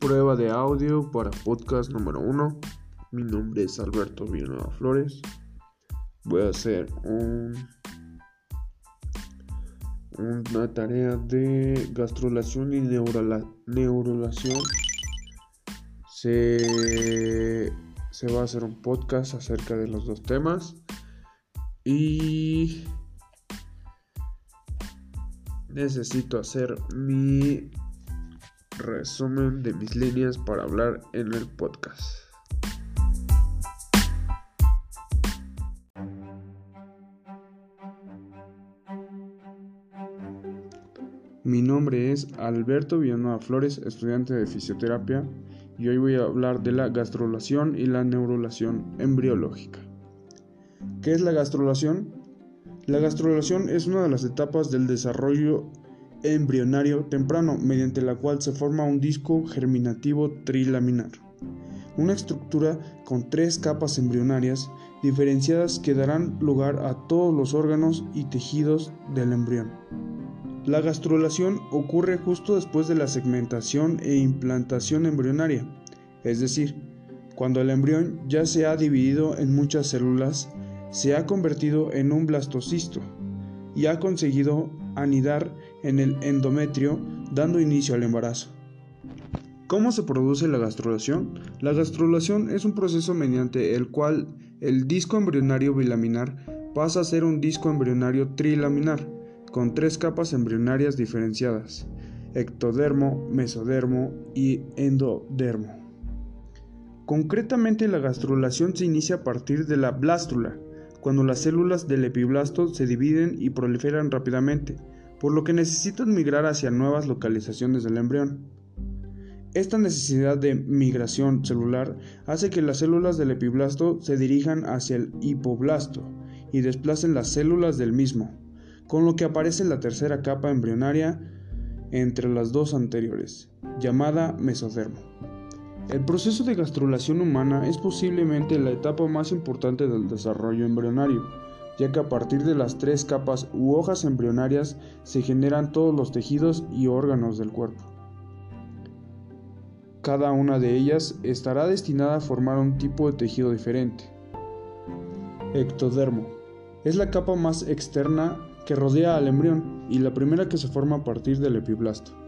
Prueba de audio para podcast número 1. Mi nombre es Alberto Villanueva Flores. Voy a hacer un, una tarea de gastrulación y neurolación. Se, se va a hacer un podcast acerca de los dos temas. Y necesito hacer mi resumen de mis líneas para hablar en el podcast. Mi nombre es Alberto Villanueva Flores, estudiante de fisioterapia, y hoy voy a hablar de la gastrulación y la neurulación embriológica. ¿Qué es la gastrulación? La gastrulación es una de las etapas del desarrollo embrionario temprano mediante la cual se forma un disco germinativo trilaminar, una estructura con tres capas embrionarias diferenciadas que darán lugar a todos los órganos y tejidos del embrión. La gastrulación ocurre justo después de la segmentación e implantación embrionaria, es decir, cuando el embrión ya se ha dividido en muchas células, se ha convertido en un blastocisto y ha conseguido anidar en el endometrio, dando inicio al embarazo. ¿Cómo se produce la gastrulación? La gastrulación es un proceso mediante el cual el disco embrionario bilaminar pasa a ser un disco embrionario trilaminar, con tres capas embrionarias diferenciadas, ectodermo, mesodermo y endodermo. Concretamente la gastrulación se inicia a partir de la blástula, cuando las células del epiblasto se dividen y proliferan rápidamente, por lo que necesitan migrar hacia nuevas localizaciones del embrión. Esta necesidad de migración celular hace que las células del epiblasto se dirijan hacia el hipoblasto y desplacen las células del mismo, con lo que aparece la tercera capa embrionaria entre las dos anteriores, llamada mesodermo. El proceso de gastrulación humana es posiblemente la etapa más importante del desarrollo embrionario, ya que a partir de las tres capas u hojas embrionarias se generan todos los tejidos y órganos del cuerpo. Cada una de ellas estará destinada a formar un tipo de tejido diferente. Ectodermo. Es la capa más externa que rodea al embrión y la primera que se forma a partir del epiblasto.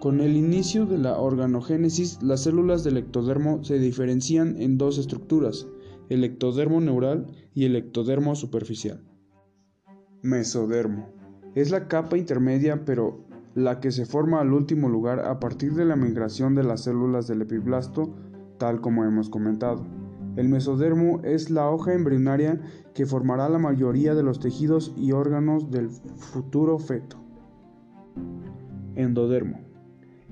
Con el inicio de la organogénesis, las células del ectodermo se diferencian en dos estructuras, el ectodermo neural y el ectodermo superficial. Mesodermo. Es la capa intermedia, pero la que se forma al último lugar a partir de la migración de las células del epiblasto, tal como hemos comentado. El mesodermo es la hoja embrionaria que formará la mayoría de los tejidos y órganos del futuro feto. Endodermo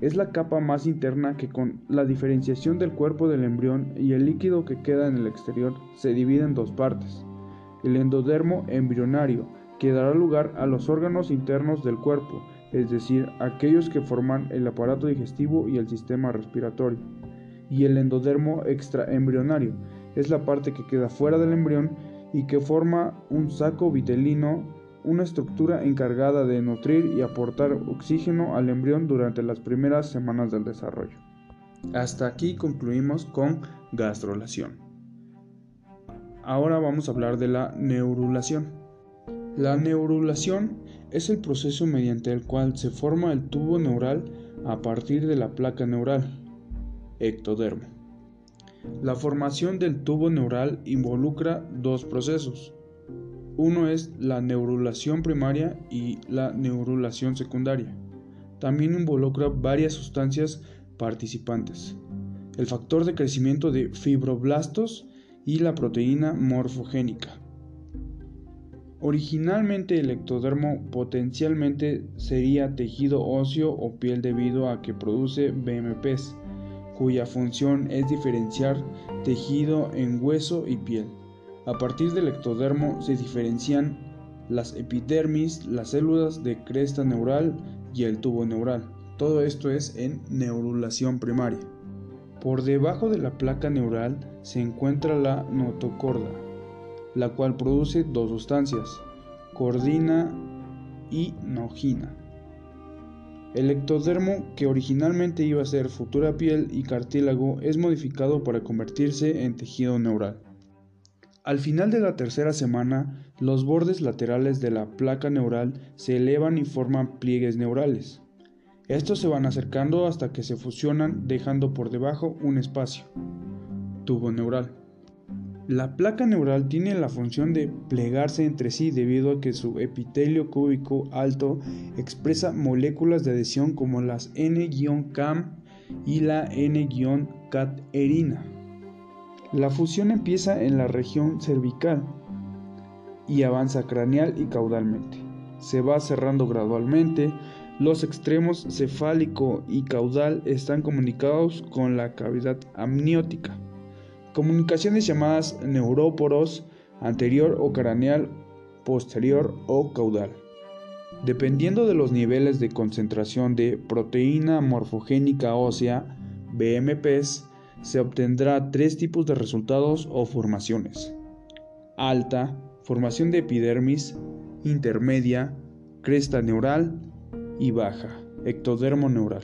es la capa más interna que con la diferenciación del cuerpo del embrión y el líquido que queda en el exterior se divide en dos partes. El endodermo embrionario, que dará lugar a los órganos internos del cuerpo, es decir, aquellos que forman el aparato digestivo y el sistema respiratorio. Y el endodermo extraembrionario, es la parte que queda fuera del embrión y que forma un saco vitelino una estructura encargada de nutrir y aportar oxígeno al embrión durante las primeras semanas del desarrollo. Hasta aquí concluimos con gastrulación. Ahora vamos a hablar de la neurulación. La neurulación es el proceso mediante el cual se forma el tubo neural a partir de la placa neural, ectodermo. La formación del tubo neural involucra dos procesos, uno es la neurulación primaria y la neurulación secundaria. También involucra varias sustancias participantes. El factor de crecimiento de fibroblastos y la proteína morfogénica. Originalmente el ectodermo potencialmente sería tejido óseo o piel debido a que produce BMPs, cuya función es diferenciar tejido en hueso y piel. A partir del ectodermo se diferencian las epidermis, las células de cresta neural y el tubo neural. Todo esto es en neurulación primaria. Por debajo de la placa neural se encuentra la notocorda, la cual produce dos sustancias, cordina y nogina. El ectodermo, que originalmente iba a ser futura piel y cartílago, es modificado para convertirse en tejido neural. Al final de la tercera semana, los bordes laterales de la placa neural se elevan y forman pliegues neurales. Estos se van acercando hasta que se fusionan dejando por debajo un espacio, tubo neural. La placa neural tiene la función de plegarse entre sí debido a que su epitelio cúbico alto expresa moléculas de adhesión como las N-CAM y la N-caterina. La fusión empieza en la región cervical y avanza craneal y caudalmente. Se va cerrando gradualmente. Los extremos cefálico y caudal están comunicados con la cavidad amniótica. Comunicaciones llamadas neuróporos anterior o craneal, posterior o caudal. Dependiendo de los niveles de concentración de proteína morfogénica ósea, BMPs, se obtendrá tres tipos de resultados o formaciones. Alta, formación de epidermis, intermedia, cresta neural y baja, ectodermo neural.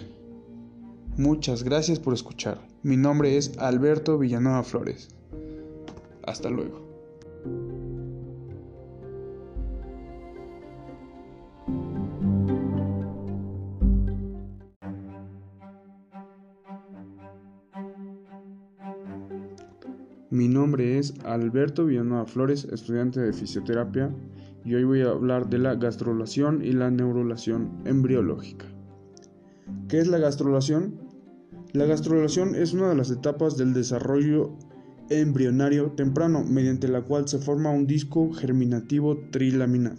Muchas gracias por escuchar. Mi nombre es Alberto Villanueva Flores. Hasta luego. Mi nombre es Alberto Villanueva Flores, estudiante de fisioterapia, y hoy voy a hablar de la gastrulación y la neurulación embriológica. ¿Qué es la gastrulación? La gastrulación es una de las etapas del desarrollo embrionario temprano mediante la cual se forma un disco germinativo trilaminar,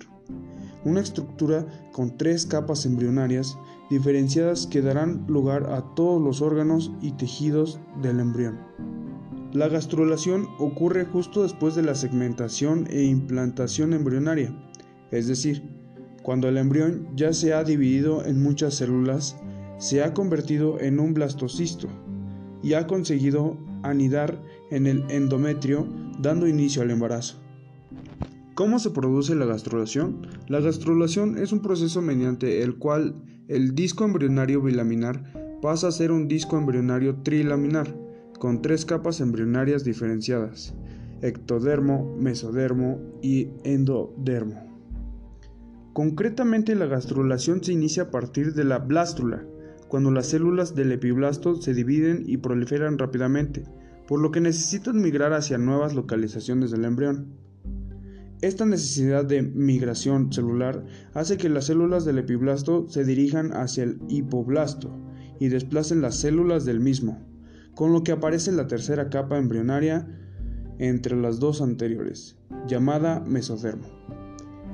una estructura con tres capas embrionarias diferenciadas que darán lugar a todos los órganos y tejidos del embrión. La gastrulación ocurre justo después de la segmentación e implantación embrionaria, es decir, cuando el embrión ya se ha dividido en muchas células se ha convertido en un blastocisto y ha conseguido anidar en el endometrio dando inicio al embarazo. ¿Cómo se produce la gastrulación? La gastrulación es un proceso mediante el cual el disco embrionario bilaminar pasa a ser un disco embrionario trilaminar, con tres capas embrionarias diferenciadas, ectodermo, mesodermo y endodermo. Concretamente la gastrulación se inicia a partir de la blástula, cuando las células del epiblasto se dividen y proliferan rápidamente, por lo que necesitan migrar hacia nuevas localizaciones del embrión. Esta necesidad de migración celular hace que las células del epiblasto se dirijan hacia el hipoblasto y desplacen las células del mismo, con lo que aparece la tercera capa embrionaria entre las dos anteriores, llamada mesodermo.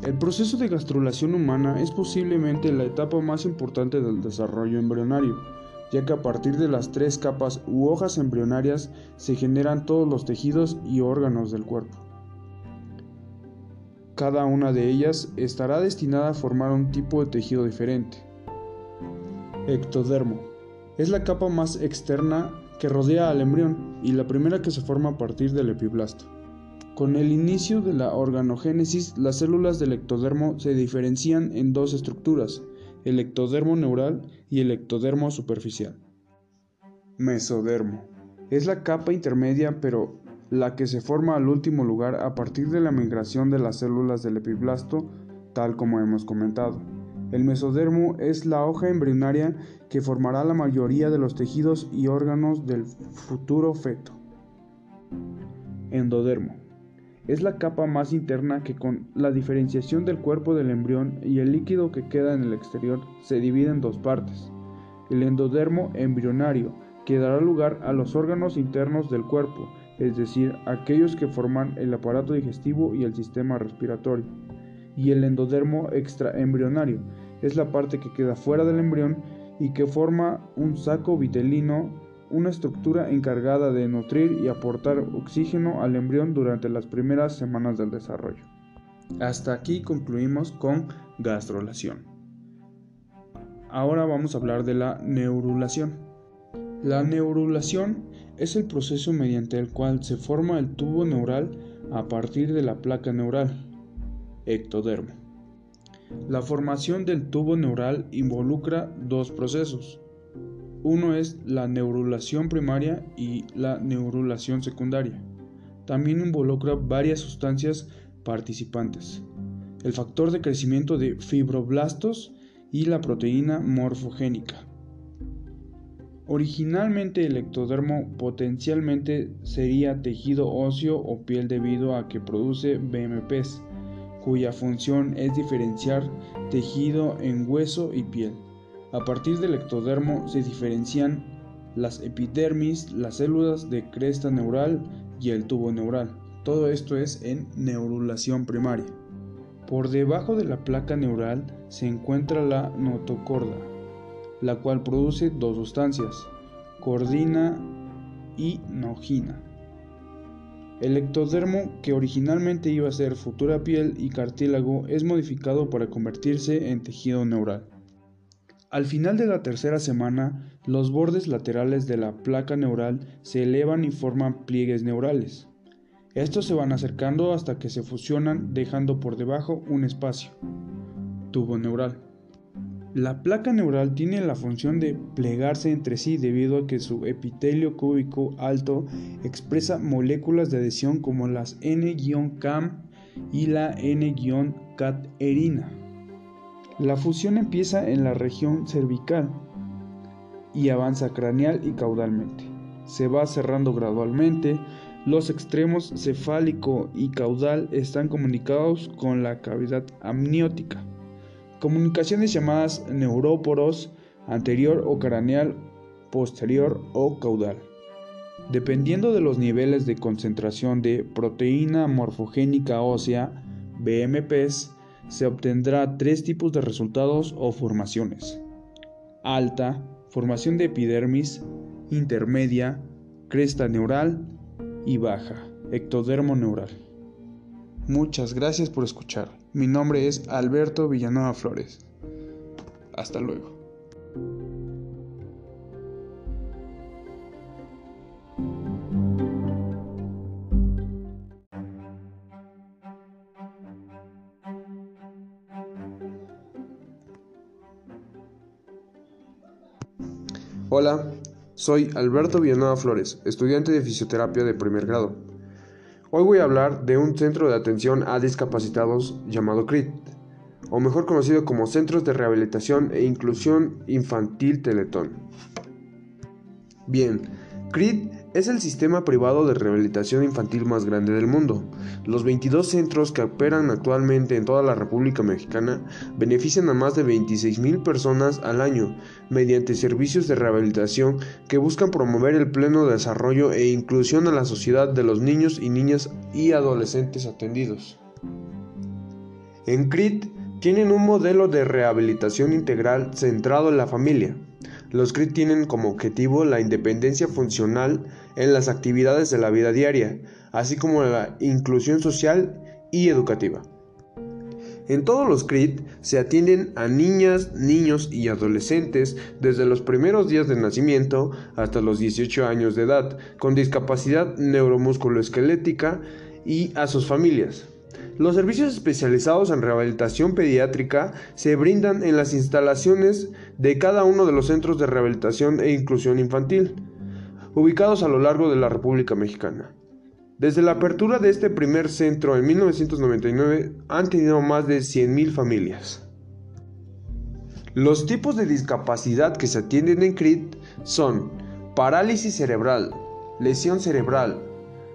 El proceso de gastrulación humana es posiblemente la etapa más importante del desarrollo embrionario, ya que a partir de las tres capas u hojas embrionarias se generan todos los tejidos y órganos del cuerpo. Cada una de ellas estará destinada a formar un tipo de tejido diferente. Ectodermo. Es la capa más externa que rodea al embrión y la primera que se forma a partir del epiblasto. Con el inicio de la organogénesis, las células del ectodermo se diferencian en dos estructuras, el ectodermo neural y el ectodermo superficial. Mesodermo. Es la capa intermedia, pero la que se forma al último lugar a partir de la migración de las células del epiblasto, tal como hemos comentado. El mesodermo es la hoja embrionaria que formará la mayoría de los tejidos y órganos del futuro feto. Endodermo es la capa más interna que con la diferenciación del cuerpo del embrión y el líquido que queda en el exterior se divide en dos partes. El endodermo embrionario, que dará lugar a los órganos internos del cuerpo, es decir, aquellos que forman el aparato digestivo y el sistema respiratorio. Y el endodermo extraembrionario, es la parte que queda fuera del embrión y que forma un saco vitelino una estructura encargada de nutrir y aportar oxígeno al embrión durante las primeras semanas del desarrollo. Hasta aquí concluimos con gastrulación. Ahora vamos a hablar de la neurulación. La neurulación es el proceso mediante el cual se forma el tubo neural a partir de la placa neural, ectodermo. La formación del tubo neural involucra dos procesos. Uno es la neurulación primaria y la neurulación secundaria. También involucra varias sustancias participantes. El factor de crecimiento de fibroblastos y la proteína morfogénica. Originalmente el ectodermo potencialmente sería tejido óseo o piel debido a que produce BMPs, cuya función es diferenciar tejido en hueso y piel. A partir del ectodermo se diferencian las epidermis, las células de cresta neural y el tubo neural. Todo esto es en neurulación primaria. Por debajo de la placa neural se encuentra la notocorda, la cual produce dos sustancias, cordina y nogina. El ectodermo, que originalmente iba a ser futura piel y cartílago, es modificado para convertirse en tejido neural. Al final de la tercera semana, los bordes laterales de la placa neural se elevan y forman pliegues neurales. Estos se van acercando hasta que se fusionan dejando por debajo un espacio, tubo neural. La placa neural tiene la función de plegarse entre sí debido a que su epitelio cúbico alto expresa moléculas de adhesión como las N-CAM y la N-caterina. La fusión empieza en la región cervical y avanza craneal y caudalmente. Se va cerrando gradualmente. Los extremos cefálico y caudal están comunicados con la cavidad amniótica. Comunicaciones llamadas neuróporos anterior o craneal, posterior o caudal. Dependiendo de los niveles de concentración de proteína morfogénica ósea, BMPs, se obtendrá tres tipos de resultados o formaciones. Alta, formación de epidermis, intermedia, cresta neural y baja, ectodermo neural. Muchas gracias por escuchar. Mi nombre es Alberto Villanueva Flores. Hasta luego. Hola, soy Alberto Villanueva Flores, estudiante de fisioterapia de primer grado. Hoy voy a hablar de un centro de atención a discapacitados llamado CRIT, o mejor conocido como Centros de Rehabilitación e Inclusión Infantil Teletón. Bien, CRIT es el sistema privado de rehabilitación infantil más grande del mundo. Los 22 centros que operan actualmente en toda la República Mexicana benefician a más de 26.000 personas al año mediante servicios de rehabilitación que buscan promover el pleno desarrollo e inclusión a la sociedad de los niños y niñas y adolescentes atendidos. En CRIT tienen un modelo de rehabilitación integral centrado en la familia los CRIT tienen como objetivo la independencia funcional en las actividades de la vida diaria, así como la inclusión social y educativa. En todos los CRIT se atienden a niñas, niños y adolescentes desde los primeros días de nacimiento hasta los 18 años de edad con discapacidad neuromusculoesquelética y a sus familias. Los servicios especializados en rehabilitación pediátrica se brindan en las instalaciones de cada uno de los centros de rehabilitación e inclusión infantil, ubicados a lo largo de la República Mexicana. Desde la apertura de este primer centro en 1999 han tenido más de 100.000 familias. Los tipos de discapacidad que se atienden en CRIT son parálisis cerebral, lesión cerebral,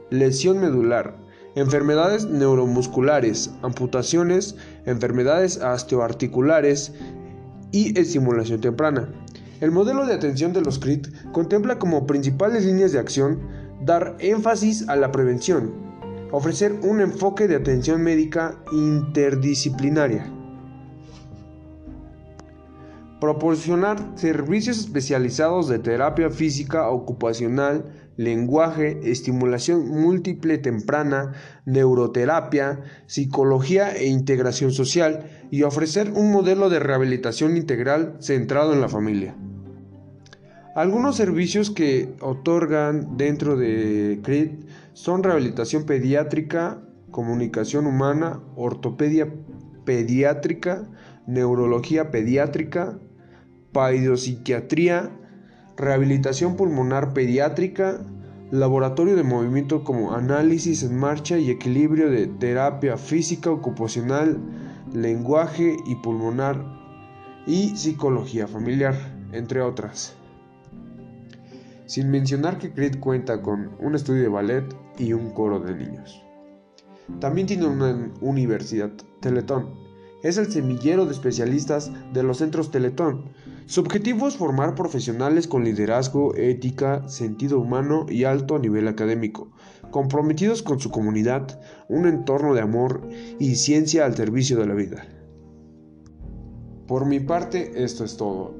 lesión medular, enfermedades neuromusculares, amputaciones, enfermedades osteoarticulares y estimulación temprana. El modelo de atención de los CRIT contempla como principales líneas de acción dar énfasis a la prevención, ofrecer un enfoque de atención médica interdisciplinaria, proporcionar servicios especializados de terapia física ocupacional, lenguaje, estimulación múltiple temprana, neuroterapia, psicología e integración social y ofrecer un modelo de rehabilitación integral centrado en la familia. Algunos servicios que otorgan dentro de CRIT son rehabilitación pediátrica, comunicación humana, ortopedia pediátrica, neurología pediátrica, paidopsiquiatría, rehabilitación pulmonar pediátrica, laboratorio de movimiento como análisis en marcha y equilibrio de terapia física ocupacional, lenguaje y pulmonar y psicología familiar, entre otras. Sin mencionar que CRIT cuenta con un estudio de ballet y un coro de niños. También tiene una universidad, Teletón. Es el semillero de especialistas de los centros Teletón. Su objetivo es formar profesionales con liderazgo, ética, sentido humano y alto nivel académico, comprometidos con su comunidad, un entorno de amor y ciencia al servicio de la vida. Por mi parte, esto es todo.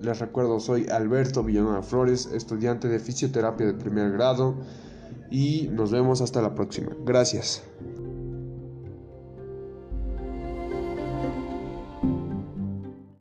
Les recuerdo, soy Alberto Villanueva Flores, estudiante de fisioterapia de primer grado, y nos vemos hasta la próxima. Gracias.